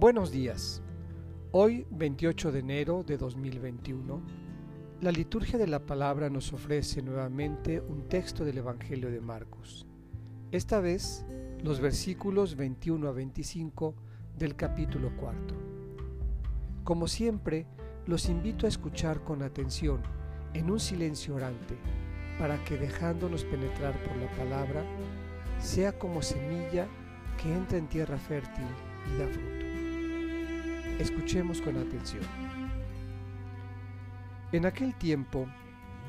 Buenos días. Hoy, 28 de enero de 2021, la liturgia de la palabra nos ofrece nuevamente un texto del Evangelio de Marcos. Esta vez, los versículos 21 a 25 del capítulo 4. Como siempre, los invito a escuchar con atención, en un silencio orante, para que dejándonos penetrar por la palabra, sea como semilla que entra en tierra fértil y da fruto. Escuchemos con atención. En aquel tiempo,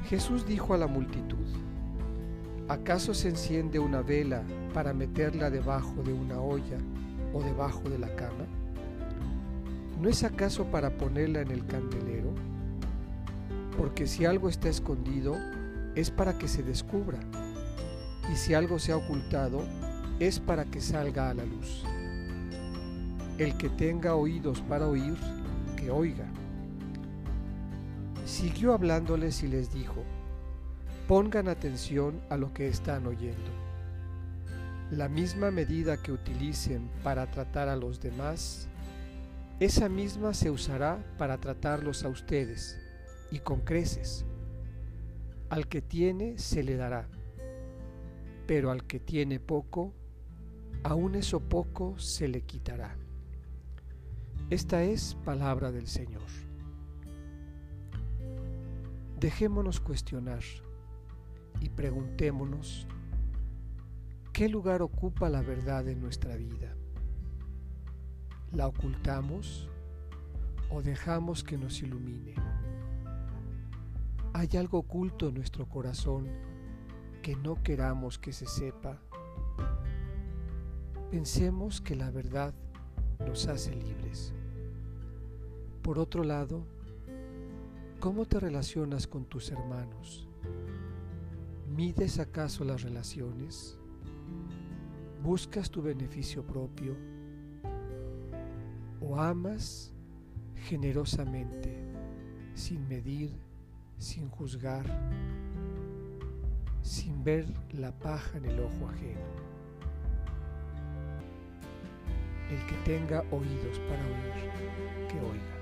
Jesús dijo a la multitud, ¿acaso se enciende una vela para meterla debajo de una olla o debajo de la cama? ¿No es acaso para ponerla en el candelero? Porque si algo está escondido, es para que se descubra, y si algo se ha ocultado, es para que salga a la luz. El que tenga oídos para oír, que oiga. Siguió hablándoles y les dijo, pongan atención a lo que están oyendo. La misma medida que utilicen para tratar a los demás, esa misma se usará para tratarlos a ustedes, y con creces. Al que tiene se le dará, pero al que tiene poco, aun eso poco se le quitará. Esta es palabra del Señor. Dejémonos cuestionar y preguntémonos qué lugar ocupa la verdad en nuestra vida. ¿La ocultamos o dejamos que nos ilumine? ¿Hay algo oculto en nuestro corazón que no queramos que se sepa? Pensemos que la verdad nos hace libres. Por otro lado, ¿cómo te relacionas con tus hermanos? ¿Mides acaso las relaciones? ¿Buscas tu beneficio propio? ¿O amas generosamente, sin medir, sin juzgar, sin ver la paja en el ojo ajeno? El que tenga oídos para oír, que oiga.